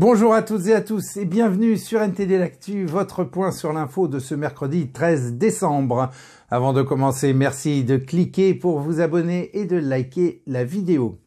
Bonjour à toutes et à tous et bienvenue sur NTD L'Actu, votre point sur l'info de ce mercredi 13 décembre. Avant de commencer, merci de cliquer pour vous abonner et de liker la vidéo.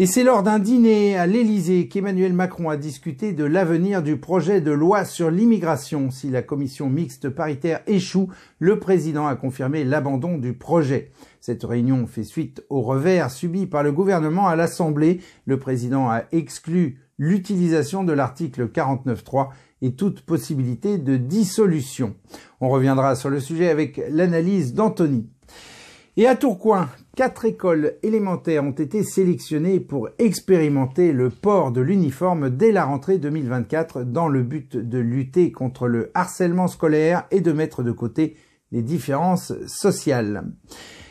Et c'est lors d'un dîner à l'Élysée qu'Emmanuel Macron a discuté de l'avenir du projet de loi sur l'immigration. Si la commission mixte paritaire échoue, le président a confirmé l'abandon du projet. Cette réunion fait suite au revers subi par le gouvernement à l'Assemblée. Le président a exclu l'utilisation de l'article 49.3 et toute possibilité de dissolution. On reviendra sur le sujet avec l'analyse d'Anthony. Et à Tourcoing, quatre écoles élémentaires ont été sélectionnées pour expérimenter le port de l'uniforme dès la rentrée 2024 dans le but de lutter contre le harcèlement scolaire et de mettre de côté les différences sociales.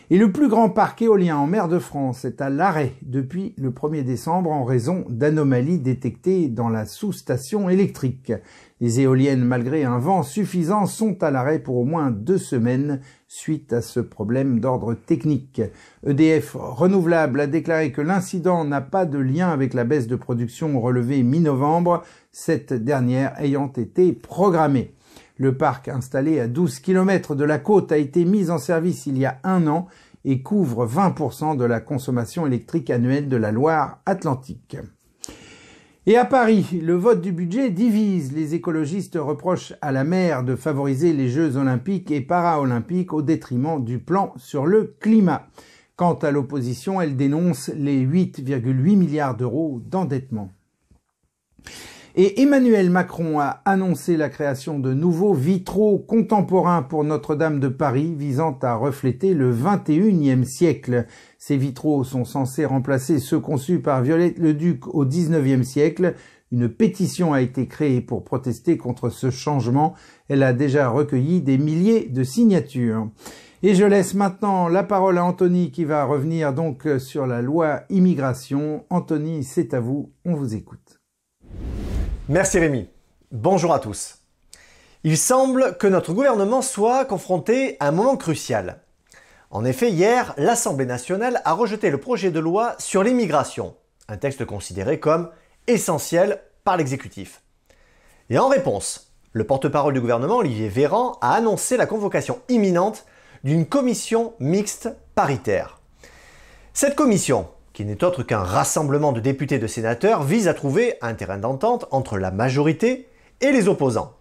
Et le plus grand parc éolien en mer de France est à l'arrêt depuis le 1er décembre en raison d'anomalies détectées dans la sous-station électrique. Les éoliennes, malgré un vent suffisant, sont à l'arrêt pour au moins deux semaines suite à ce problème d'ordre technique. EDF Renouvelable a déclaré que l'incident n'a pas de lien avec la baisse de production relevée mi-novembre, cette dernière ayant été programmée. Le parc installé à 12 km de la côte a été mis en service il y a un an et couvre 20% de la consommation électrique annuelle de la Loire-Atlantique. Et à Paris, le vote du budget divise. Les écologistes reprochent à la maire de favoriser les Jeux olympiques et paraolympiques au détriment du plan sur le climat. Quant à l'opposition, elle dénonce les 8,8 milliards d'euros d'endettement. Et Emmanuel Macron a annoncé la création de nouveaux vitraux contemporains pour Notre-Dame de Paris visant à refléter le 21e siècle. Ces vitraux sont censés remplacer ceux conçus par Violette le Duc au 19e siècle. Une pétition a été créée pour protester contre ce changement. Elle a déjà recueilli des milliers de signatures. Et je laisse maintenant la parole à Anthony qui va revenir donc sur la loi immigration. Anthony, c'est à vous, on vous écoute. Merci Rémi. Bonjour à tous. Il semble que notre gouvernement soit confronté à un moment crucial. En effet, hier, l'Assemblée nationale a rejeté le projet de loi sur l'immigration, un texte considéré comme essentiel par l'exécutif. Et en réponse, le porte-parole du gouvernement, Olivier Véran, a annoncé la convocation imminente d'une commission mixte paritaire. Cette commission, qui n'est autre qu'un rassemblement de députés et de sénateurs, vise à trouver un terrain d'entente entre la majorité et les opposants.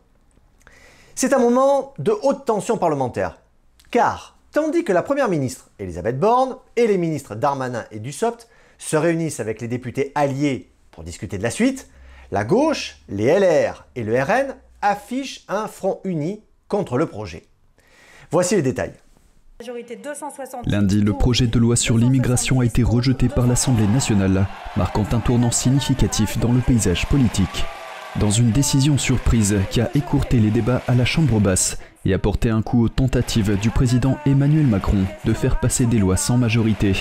C'est un moment de haute tension parlementaire, car tandis que la Première ministre Elisabeth Borne et les ministres Darmanin et Dussopt se réunissent avec les députés alliés pour discuter de la suite, la gauche, les LR et le RN affichent un front uni contre le projet. Voici les détails. Lundi, le projet de loi sur l'immigration a été rejeté par l'Assemblée nationale, marquant un tournant significatif dans le paysage politique. Dans une décision surprise qui a écourté les débats à la Chambre basse et a porté un coup aux tentatives du président Emmanuel Macron de faire passer des lois sans majorité,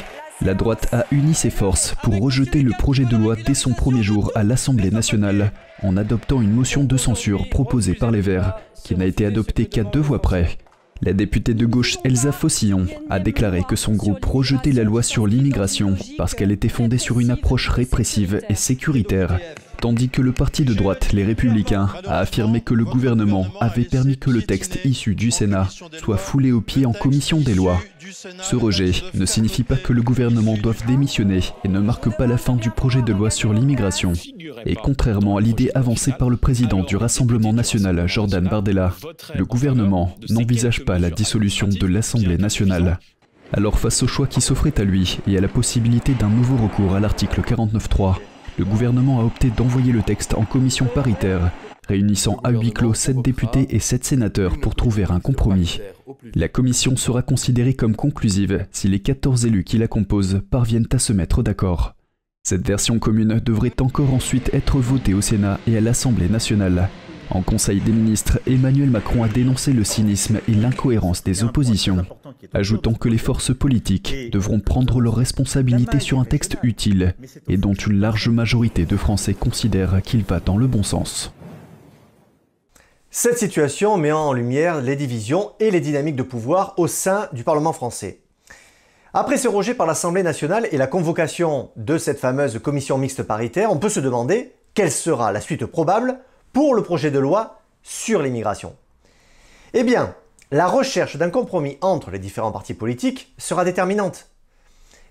la droite a uni ses forces pour rejeter le projet de loi dès son premier jour à l'Assemblée nationale en adoptant une motion de censure proposée par les Verts, qui n'a été adoptée qu'à deux voix près. La députée de gauche Elsa Fossillon a déclaré que son groupe rejetait la loi sur l'immigration parce qu'elle était fondée sur une approche répressive et sécuritaire, tandis que le parti de droite, les Républicains, a affirmé que le gouvernement avait permis que le texte issu du Sénat soit foulé aux pieds en commission des lois. Ce rejet ne signifie pas que le gouvernement doive démissionner et ne marque pas la fin du projet de loi sur l'immigration. Et contrairement à l'idée avancée par le président du Rassemblement national, Jordan Bardella, le gouvernement n'envisage pas la dissolution de l'Assemblée nationale. Alors face au choix qui s'offrait à lui et à la possibilité d'un nouveau recours à l'article 49.3, le gouvernement a opté d'envoyer le texte en commission paritaire, réunissant à huis clos 7 députés et 7 sénateurs pour trouver un compromis. La commission sera considérée comme conclusive si les 14 élus qui la composent parviennent à se mettre d'accord. Cette version commune devrait encore ensuite être votée au Sénat et à l'Assemblée nationale. En Conseil des ministres, Emmanuel Macron a dénoncé le cynisme et l'incohérence des oppositions, ajoutant que les forces politiques devront prendre leurs responsabilités sur un texte utile et dont une large majorité de Français considèrent qu'il va dans le bon sens. Cette situation met en lumière les divisions et les dynamiques de pouvoir au sein du Parlement français. Après ce rejet par l'Assemblée nationale et la convocation de cette fameuse commission mixte paritaire, on peut se demander quelle sera la suite probable pour le projet de loi sur l'immigration Eh bien, la recherche d'un compromis entre les différents partis politiques sera déterminante.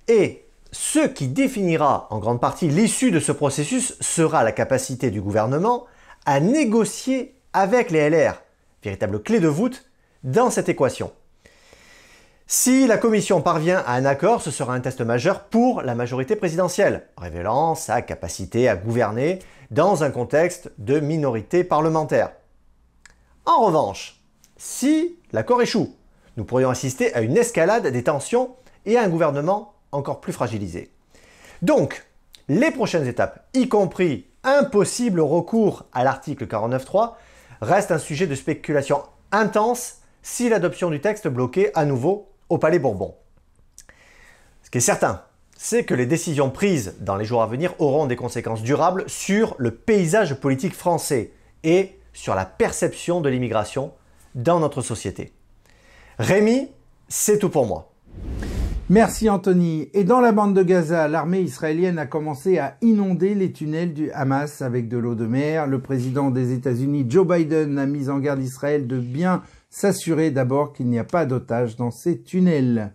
Et ce qui définira en grande partie l'issue de ce processus sera la capacité du gouvernement à négocier avec les LR, véritable clé de voûte dans cette équation. Si la Commission parvient à un accord, ce sera un test majeur pour la majorité présidentielle, révélant sa capacité à gouverner dans un contexte de minorité parlementaire. En revanche, si l'accord échoue, nous pourrions assister à une escalade des tensions et à un gouvernement encore plus fragilisé. Donc, les prochaines étapes, y compris un possible recours à l'article 49.3, restent un sujet de spéculation intense si l'adoption du texte bloquait à nouveau au Palais Bourbon. Ce qui est certain, c'est que les décisions prises dans les jours à venir auront des conséquences durables sur le paysage politique français et sur la perception de l'immigration dans notre société. Rémi, c'est tout pour moi. Merci Anthony. Et dans la bande de Gaza, l'armée israélienne a commencé à inonder les tunnels du Hamas avec de l'eau de mer. Le président des États-Unis, Joe Biden, a mis en garde Israël de bien s'assurer d'abord qu'il n'y a pas d'otages dans ces tunnels.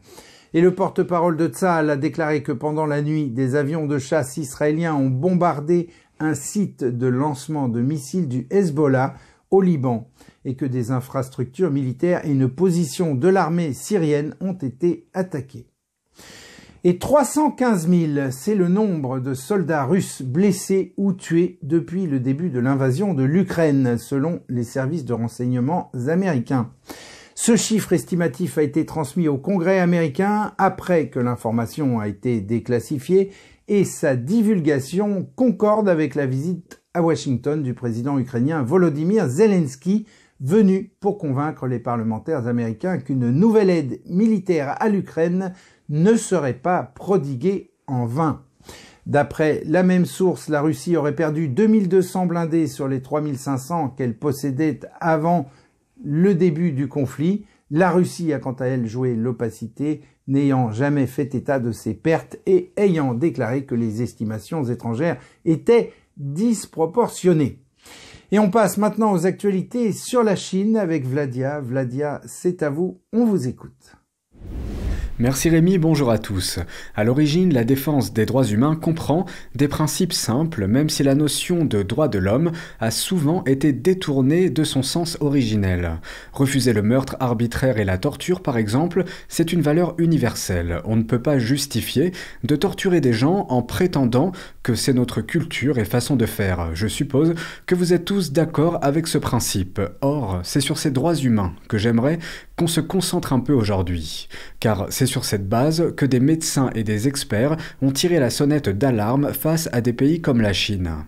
Et le porte-parole de Tsahal a déclaré que pendant la nuit, des avions de chasse israéliens ont bombardé un site de lancement de missiles du Hezbollah au Liban et que des infrastructures militaires et une position de l'armée syrienne ont été attaquées. Et 315 000, c'est le nombre de soldats russes blessés ou tués depuis le début de l'invasion de l'Ukraine, selon les services de renseignement américains. Ce chiffre estimatif a été transmis au Congrès américain après que l'information a été déclassifiée et sa divulgation concorde avec la visite à Washington du président ukrainien Volodymyr Zelensky, venu pour convaincre les parlementaires américains qu'une nouvelle aide militaire à l'Ukraine ne serait pas prodigué en vain. D'après la même source, la Russie aurait perdu 2200 blindés sur les 3500 qu'elle possédait avant le début du conflit. La Russie a quant à elle joué l'opacité, n'ayant jamais fait état de ses pertes et ayant déclaré que les estimations étrangères étaient disproportionnées. Et on passe maintenant aux actualités sur la Chine avec Vladia. Vladia, c'est à vous, on vous écoute. Merci Rémi, bonjour à tous. À l'origine, la défense des droits humains comprend des principes simples, même si la notion de droit de l'homme a souvent été détournée de son sens originel. Refuser le meurtre arbitraire et la torture, par exemple, c'est une valeur universelle. On ne peut pas justifier de torturer des gens en prétendant que c'est notre culture et façon de faire. Je suppose que vous êtes tous d'accord avec ce principe. Or, c'est sur ces droits humains que j'aimerais qu'on se concentre un peu aujourd'hui. Car c'est sur cette base que des médecins et des experts ont tiré la sonnette d'alarme face à des pays comme la Chine.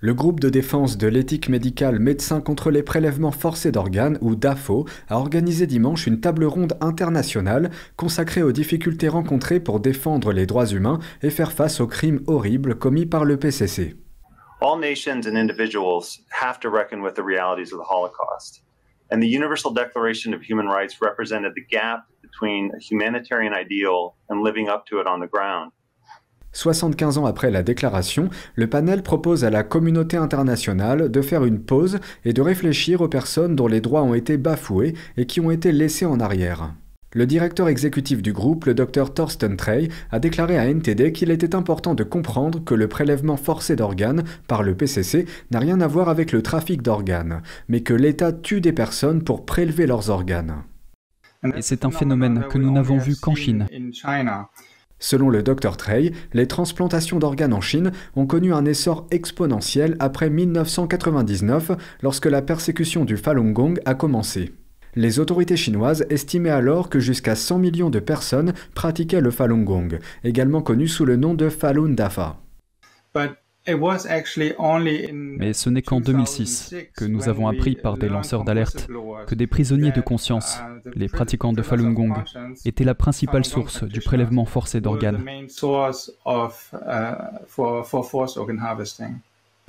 Le groupe de défense de l'éthique médicale Médecins contre les prélèvements forcés d'organes, ou DAFO, a organisé dimanche une table ronde internationale consacrée aux difficultés rencontrées pour défendre les droits humains et faire face aux crimes horribles commis par le PCC. All nations and individuals have to reckon with the realities of the Holocaust. And the Universal Declaration of Human Rights represented the gap between a humanitarian ideal and living up to it on the ground. 75 ans après la déclaration, le panel propose à la communauté internationale de faire une pause et de réfléchir aux personnes dont les droits ont été bafoués et qui ont été laissés en arrière. Le directeur exécutif du groupe, le Dr Thorsten Trey, a déclaré à NTD qu'il était important de comprendre que le prélèvement forcé d'organes par le PCC n'a rien à voir avec le trafic d'organes, mais que l'État tue des personnes pour prélever leurs organes. Et c'est un phénomène que nous n'avons vu qu'en Chine. Selon le Dr Trey, les transplantations d'organes en Chine ont connu un essor exponentiel après 1999 lorsque la persécution du Falun Gong a commencé. Les autorités chinoises estimaient alors que jusqu'à 100 millions de personnes pratiquaient le Falun Gong, également connu sous le nom de Falun Dafa. Mais ce n'est qu'en 2006 que nous avons appris par des lanceurs d'alerte que des prisonniers de conscience, uh, les pratiquants de Falun Gong, étaient la principale source du prélèvement forcé d'organes.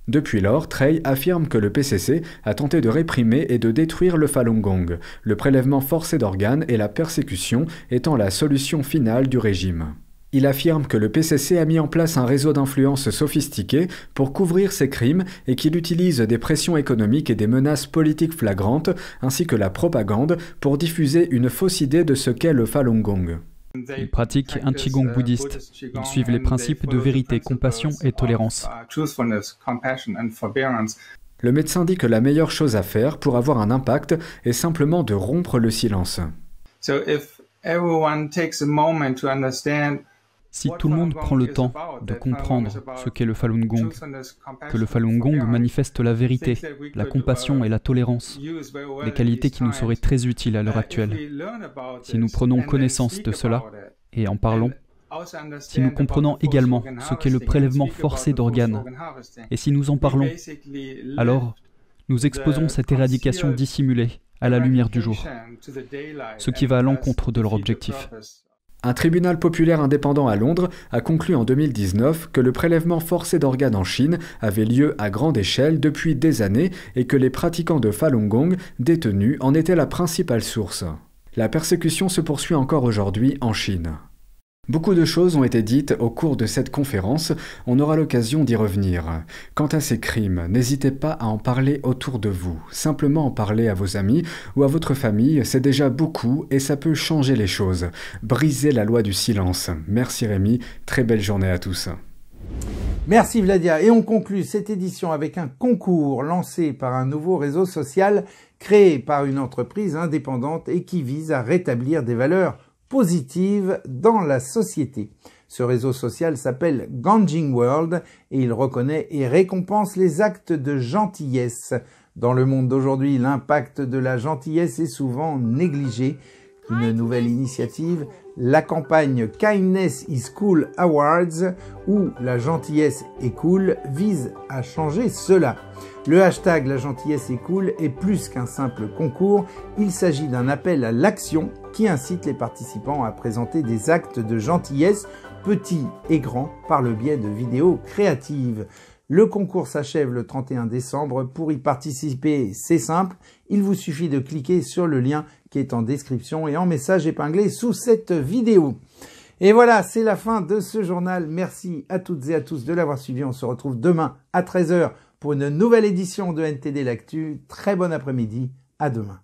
Depuis lors, Trey affirme que le PCC a tenté de réprimer et de détruire le Falun Gong, le prélèvement forcé d'organes et la persécution étant la solution finale du régime. Il affirme que le PCC a mis en place un réseau d'influence sophistiqué pour couvrir ses crimes et qu'il utilise des pressions économiques et des menaces politiques flagrantes, ainsi que la propagande, pour diffuser une fausse idée de ce qu'est le Falun Gong. Ils pratiquent un Qigong bouddhiste. Ils suivent les principes de vérité, compassion et tolérance. Le médecin dit que la meilleure chose à faire pour avoir un impact est simplement de rompre le silence. Si tout le monde prend le temps de comprendre ce qu'est le Falun Gong, que le Falun Gong manifeste la vérité, la compassion et la tolérance, des qualités qui nous seraient très utiles à l'heure actuelle, si nous prenons connaissance de cela et en parlons, si nous comprenons également ce qu'est le prélèvement forcé d'organes, et si nous en parlons, alors nous exposons cette éradication dissimulée à la lumière du jour, ce qui va à l'encontre de leur objectif. Un tribunal populaire indépendant à Londres a conclu en 2019 que le prélèvement forcé d'organes en Chine avait lieu à grande échelle depuis des années et que les pratiquants de Falun Gong détenus en étaient la principale source. La persécution se poursuit encore aujourd'hui en Chine. Beaucoup de choses ont été dites au cours de cette conférence, on aura l'occasion d'y revenir. Quant à ces crimes, n'hésitez pas à en parler autour de vous. Simplement en parler à vos amis ou à votre famille, c'est déjà beaucoup et ça peut changer les choses. Briser la loi du silence. Merci Rémi, très belle journée à tous. Merci Vladia. Et on conclut cette édition avec un concours lancé par un nouveau réseau social créé par une entreprise indépendante et qui vise à rétablir des valeurs positive dans la société. Ce réseau social s'appelle Ganjing World et il reconnaît et récompense les actes de gentillesse. Dans le monde d'aujourd'hui, l'impact de la gentillesse est souvent négligé. Une nouvelle initiative, la campagne Kindness is Cool Awards, où la gentillesse est cool, vise à changer cela. Le hashtag La gentillesse est cool est plus qu'un simple concours, il s'agit d'un appel à l'action qui incite les participants à présenter des actes de gentillesse, petits et grands, par le biais de vidéos créatives. Le concours s'achève le 31 décembre. Pour y participer, c'est simple. Il vous suffit de cliquer sur le lien qui est en description et en message épinglé sous cette vidéo. Et voilà, c'est la fin de ce journal. Merci à toutes et à tous de l'avoir suivi. On se retrouve demain à 13h pour une nouvelle édition de NTD L'Actu. Très bon après-midi. À demain.